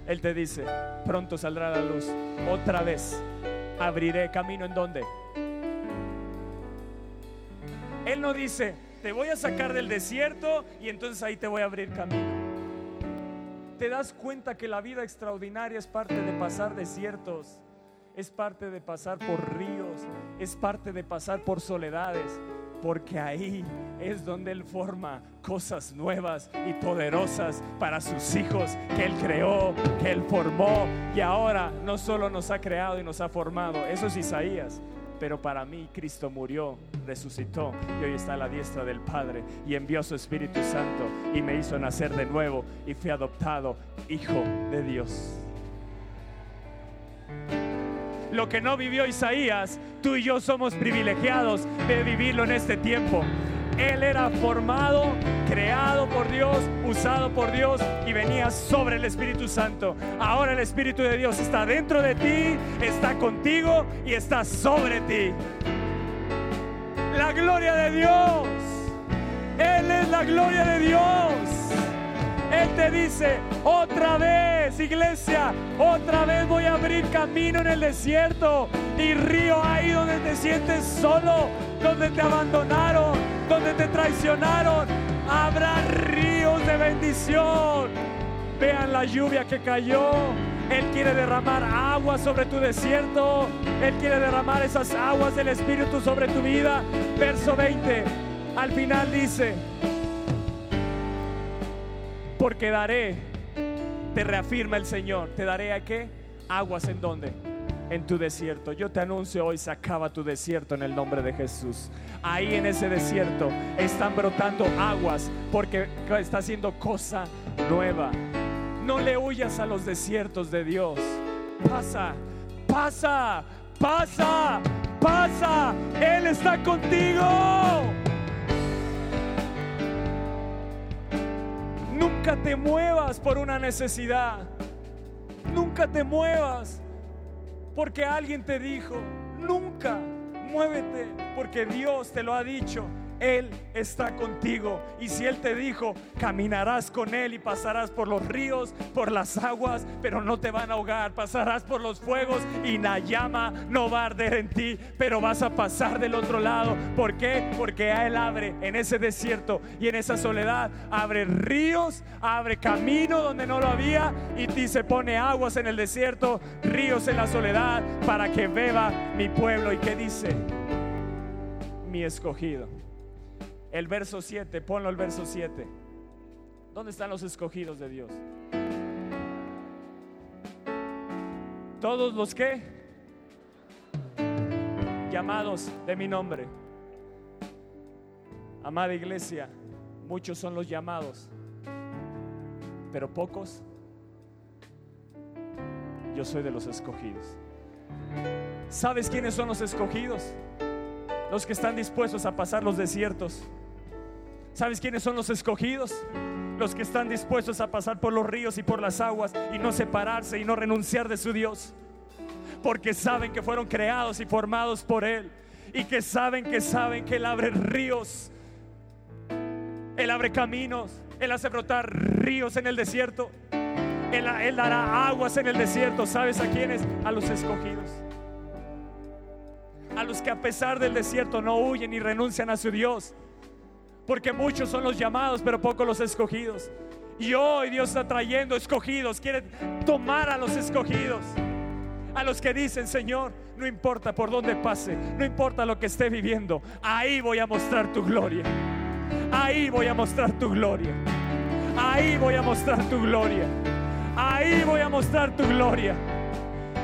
Él te dice, pronto saldrá la luz. Otra vez abriré camino en donde. Él no dice, te voy a sacar del desierto y entonces ahí te voy a abrir camino. Te das cuenta que la vida extraordinaria es parte de pasar desiertos es parte de pasar por ríos, es parte de pasar por soledades, porque ahí es donde Él forma cosas nuevas y poderosas para sus hijos que Él creó, que Él formó y ahora no solo nos ha creado y nos ha formado, eso es Isaías. Pero para mí Cristo murió, resucitó y hoy está a la diestra del Padre y envió su Espíritu Santo y me hizo nacer de nuevo y fui adoptado hijo de Dios lo que no vivió Isaías, tú y yo somos privilegiados de vivirlo en este tiempo. Él era formado, creado por Dios, usado por Dios y venía sobre el Espíritu Santo. Ahora el Espíritu de Dios está dentro de ti, está contigo y está sobre ti. La gloria de Dios. Él es la gloria de Dios. Él te dice, otra vez, iglesia, otra vez voy a abrir camino en el desierto y río ahí donde te sientes solo, donde te abandonaron, donde te traicionaron. Habrá ríos de bendición. Vean la lluvia que cayó. Él quiere derramar agua sobre tu desierto. Él quiere derramar esas aguas del Espíritu sobre tu vida. Verso 20. Al final dice, porque daré, te reafirma el Señor, te daré a qué? Aguas en donde? En tu desierto. Yo te anuncio hoy, se acaba tu desierto en el nombre de Jesús. Ahí en ese desierto están brotando aguas porque está haciendo cosa nueva. No le huyas a los desiertos de Dios. Pasa, pasa, pasa, pasa. Él está contigo. Nunca te muevas por una necesidad. Nunca te muevas porque alguien te dijo. Nunca muévete porque Dios te lo ha dicho. Él está contigo. Y si Él te dijo, caminarás con Él y pasarás por los ríos, por las aguas, pero no te van a ahogar. Pasarás por los fuegos y la llama no va a arder en ti, pero vas a pasar del otro lado. ¿Por qué? Porque Él abre en ese desierto y en esa soledad, abre ríos, abre camino donde no lo había y se pone aguas en el desierto, ríos en la soledad para que beba mi pueblo. ¿Y qué dice? Mi escogido. El verso 7, ponlo el verso 7. ¿Dónde están los escogidos de Dios? Todos los que llamados de mi nombre. Amada iglesia, muchos son los llamados, pero pocos. Yo soy de los escogidos. ¿Sabes quiénes son los escogidos? Los que están dispuestos a pasar los desiertos ¿Sabes quiénes son los escogidos? Los que están dispuestos a pasar por los ríos y por las aguas y no separarse y no renunciar de su Dios. Porque saben que fueron creados y formados por Él. Y que saben que saben que Él abre ríos. Él abre caminos. Él hace brotar ríos en el desierto. Él, dará aguas en el desierto. ¿Sabes a quiénes? A los escogidos. A los que a pesar del desierto no huyen y renuncian a su Dios. Porque muchos son los llamados, pero pocos los escogidos. Y hoy Dios está trayendo escogidos. Quiere tomar a los escogidos. A los que dicen, Señor, no importa por dónde pase, no importa lo que esté viviendo, ahí voy a mostrar tu gloria. Ahí voy a mostrar tu gloria. Ahí voy a mostrar tu gloria. Ahí voy a mostrar tu gloria.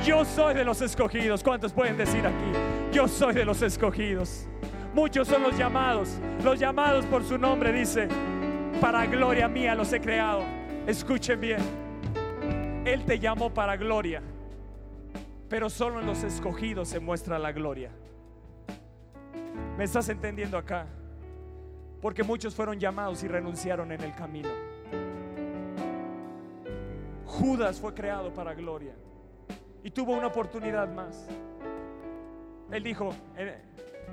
Yo soy de los escogidos. ¿Cuántos pueden decir aquí? Yo soy de los escogidos. Muchos son los llamados. Los llamados por su nombre dice, para gloria mía los he creado. Escuchen bien. Él te llamó para gloria. Pero solo en los escogidos se muestra la gloria. ¿Me estás entendiendo acá? Porque muchos fueron llamados y renunciaron en el camino. Judas fue creado para gloria y tuvo una oportunidad más. Él dijo,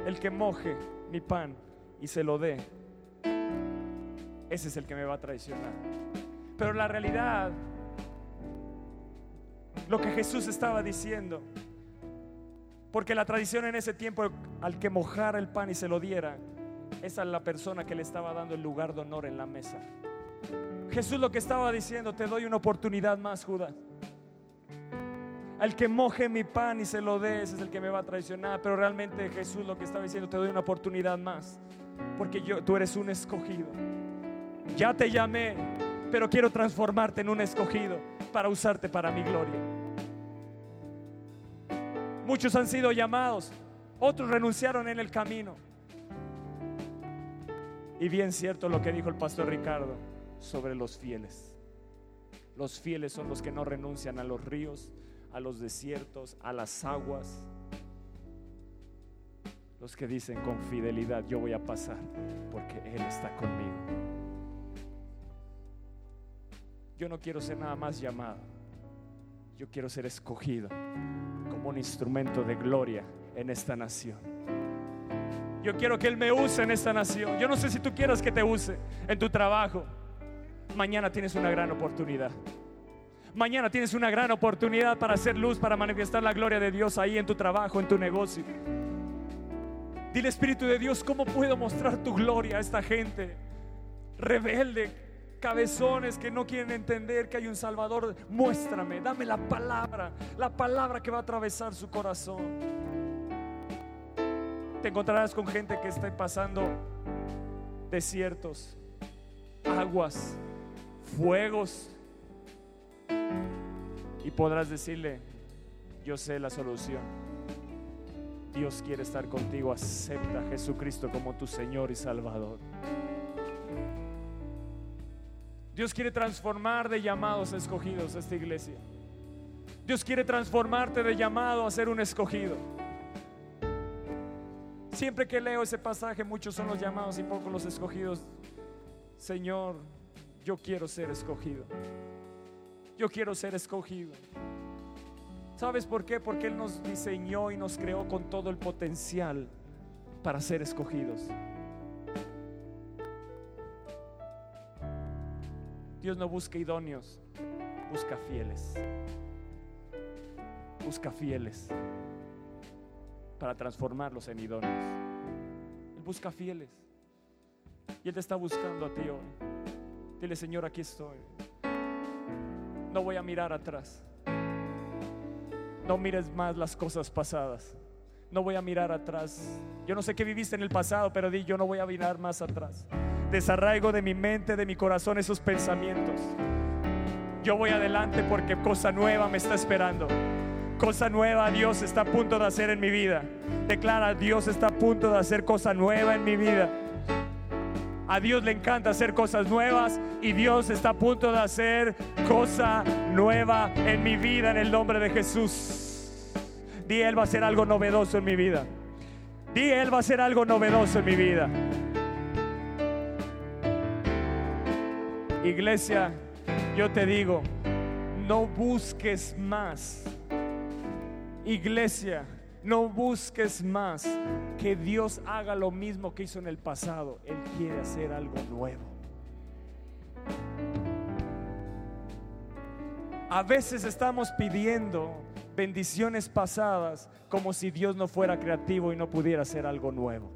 el que moje mi pan y se lo dé, ese es el que me va a traicionar. Pero la realidad, lo que Jesús estaba diciendo, porque la tradición en ese tiempo, al que mojara el pan y se lo diera, esa es la persona que le estaba dando el lugar de honor en la mesa. Jesús lo que estaba diciendo, te doy una oportunidad más, Judas. Al que moje mi pan y se lo des es el que me va a traicionar. Pero realmente Jesús lo que estaba diciendo, te doy una oportunidad más. Porque tú eres un escogido. Ya te llamé, pero quiero transformarte en un escogido para usarte para mi gloria. Muchos han sido llamados, otros renunciaron en el camino. Y bien cierto lo que dijo el pastor Ricardo sobre los fieles. Los fieles son los que no renuncian a los ríos, a los desiertos, a las aguas. Los que dicen con fidelidad, yo voy a pasar porque Él está conmigo. Yo no quiero ser nada más llamado. Yo quiero ser escogido como un instrumento de gloria en esta nación. Yo quiero que Él me use en esta nación. Yo no sé si tú quieras que te use en tu trabajo. Mañana tienes una gran oportunidad. Mañana tienes una gran oportunidad para hacer luz, para manifestar la gloria de Dios ahí en tu trabajo, en tu negocio. Dile Espíritu de Dios, ¿cómo puedo mostrar tu gloria a esta gente rebelde, cabezones que no quieren entender que hay un Salvador? Muéstrame, dame la palabra, la palabra que va a atravesar su corazón. Te encontrarás con gente que está pasando desiertos, aguas, fuegos y podrás decirle, yo sé la solución. Dios quiere estar contigo. Acepta a Jesucristo como tu Señor y Salvador. Dios quiere transformar de llamados escogidos a esta iglesia. Dios quiere transformarte de llamado a ser un escogido. Siempre que leo ese pasaje, muchos son los llamados y pocos los escogidos. Señor, yo quiero ser escogido. Yo quiero ser escogido. ¿Sabes por qué? Porque Él nos diseñó y nos creó con todo el potencial para ser escogidos. Dios no busca idóneos, busca fieles. Busca fieles para transformarlos en idóneos. Él busca fieles. Y Él te está buscando a ti hoy. Dile, Señor, aquí estoy no voy a mirar atrás. No mires más las cosas pasadas. No voy a mirar atrás. Yo no sé qué viviste en el pasado, pero di, yo no voy a mirar más atrás. Desarraigo de mi mente, de mi corazón esos pensamientos. Yo voy adelante porque cosa nueva me está esperando. Cosa nueva Dios está a punto de hacer en mi vida. Declara, Dios está a punto de hacer cosa nueva en mi vida. A Dios le encanta hacer cosas nuevas y Dios está a punto de hacer cosa nueva en mi vida en el nombre de Jesús. Di, Él va a hacer algo novedoso en mi vida. Di, Él va a hacer algo novedoso en mi vida. Iglesia, yo te digo, no busques más. Iglesia, no busques más que Dios haga lo mismo que hizo en el pasado. Él quiere hacer algo nuevo. A veces estamos pidiendo bendiciones pasadas como si Dios no fuera creativo y no pudiera hacer algo nuevo.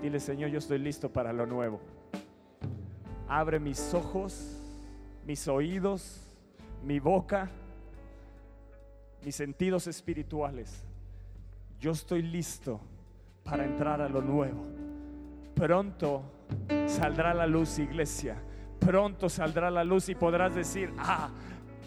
Dile, Señor, yo estoy listo para lo nuevo. Abre mis ojos, mis oídos, mi boca, mis sentidos espirituales. Yo estoy listo para entrar a lo nuevo. Pronto saldrá la luz, iglesia pronto saldrá la luz y podrás decir, ah,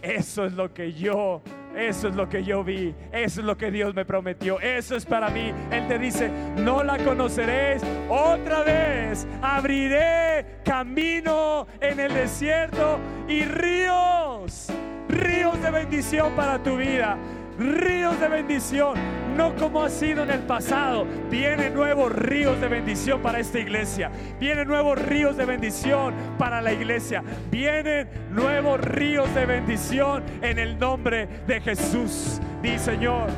eso es lo que yo, eso es lo que yo vi, eso es lo que Dios me prometió, eso es para mí. Él te dice, no la conoceréis otra vez, abriré camino en el desierto y ríos, ríos de bendición para tu vida ríos de bendición, no como ha sido en el pasado. Vienen nuevos ríos de bendición para esta iglesia. Vienen nuevos ríos de bendición para la iglesia. Vienen nuevos ríos de bendición en el nombre de Jesús. Di Señor,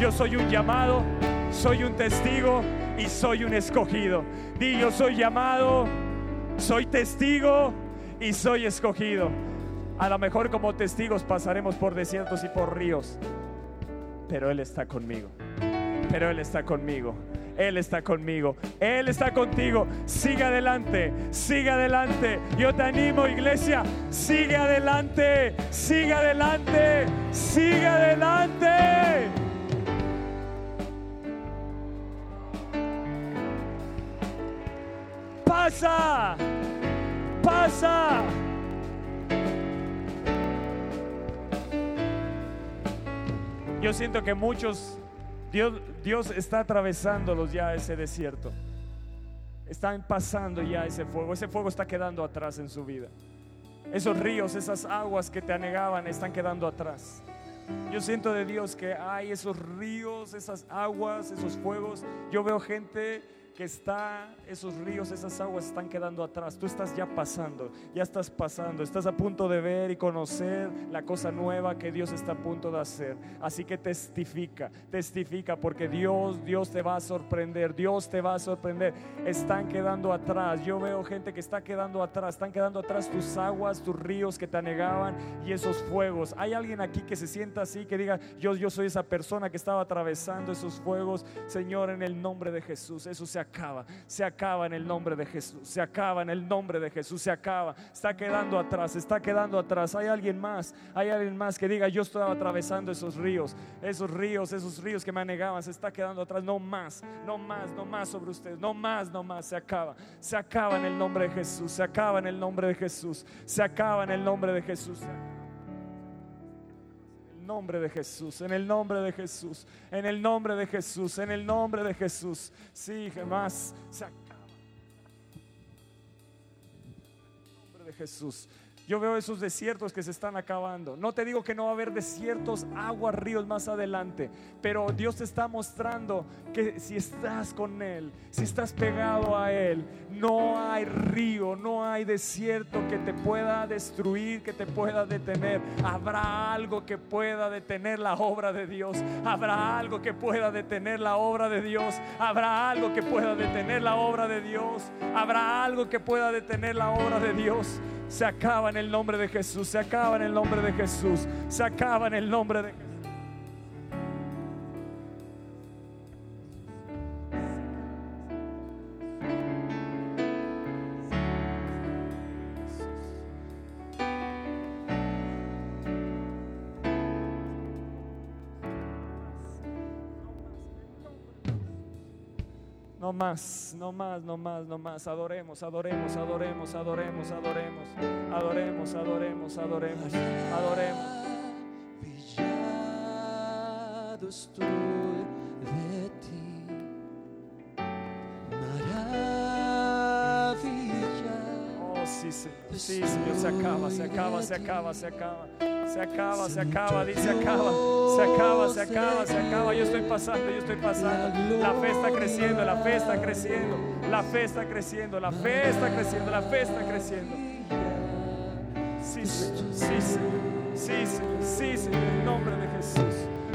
yo soy un llamado, soy un testigo y soy un escogido. Di yo soy llamado, soy testigo y soy escogido. A lo mejor como testigos pasaremos por desiertos y por ríos pero Él está conmigo. Pero Él está conmigo. Él está conmigo. Él está contigo. Sigue adelante. Sigue adelante. Yo te animo, iglesia. Sigue adelante. Sigue adelante. Sigue adelante. Pasa. Pasa. Yo siento que muchos, Dios, Dios está atravesándolos ya ese desierto. Están pasando ya ese fuego. Ese fuego está quedando atrás en su vida. Esos ríos, esas aguas que te anegaban están quedando atrás. Yo siento de Dios que hay esos ríos, esas aguas, esos fuegos. Yo veo gente que está, esos ríos, esas aguas están quedando atrás. Tú estás ya pasando, ya estás pasando, estás a punto de ver y conocer la cosa nueva que Dios está a punto de hacer. Así que testifica, testifica porque Dios, Dios te va a sorprender, Dios te va a sorprender. Están quedando atrás. Yo veo gente que está quedando atrás, están quedando atrás tus aguas, tus ríos que te anegaban y esos fuegos. Hay alguien aquí que se sienta así, que diga, yo, yo soy esa persona que estaba atravesando esos fuegos. Señor, en el nombre de Jesús, eso se acaba, se acaba en el nombre de Jesús, se acaba en el nombre de Jesús, se acaba, está quedando atrás, está quedando atrás. Hay alguien más, hay alguien más que diga, yo estaba atravesando esos ríos, esos ríos, esos ríos que me anegaban, se está quedando atrás, no más, no más, no más sobre ustedes, no más, no más, se acaba, se acaba en el nombre de Jesús, se acaba en el nombre de Jesús, se acaba en el nombre de Jesús nombre de Jesús, en el nombre de Jesús, en el nombre de Jesús, en el nombre de Jesús. Sí, jamás se acaba. En el nombre de Jesús. Yo veo esos desiertos que se están acabando. No te digo que no va a haber desiertos, aguas, ríos más adelante, pero Dios te está mostrando que si estás con Él, si estás pegado a Él, no hay río, no hay desierto que te pueda destruir, que te pueda detener. Habrá algo que pueda detener la obra de Dios. Habrá algo que pueda detener la obra de Dios. Habrá algo que pueda detener la obra de Dios. Habrá algo que pueda detener la obra de Dios se acaba en el nombre de Jesús, se acaba en el nombre de Jesús, se acaba en el nombre de Jesús. Más, no más, no más, no más. Adoremos, adoremos, adoremos, adoremos, adoremos, adoremos, adoremos, adoremos, adoremos. Maravillado estoy de ti. Maravilla. Oh, sí, Señor, sí, Señor, se acaba, se acaba, se acaba, se acaba. Se acaba, se acaba, dice acaba, se acaba, se acaba, se acaba. Yo estoy pasando, yo estoy pasando. La fe está creciendo, la fe está creciendo, la fe está creciendo, la fe está creciendo, la fe está creciendo. Sí, sí, sí, sí, Señor, en el nombre de Jesús,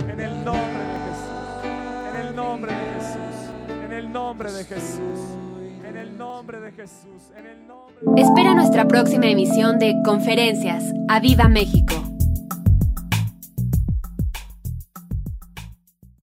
en el nombre de Jesús, en el nombre de Jesús, en el nombre de Jesús, en el nombre de Jesús, en el nombre Espera nuestra próxima emisión de Conferencias. ¡A Viva México!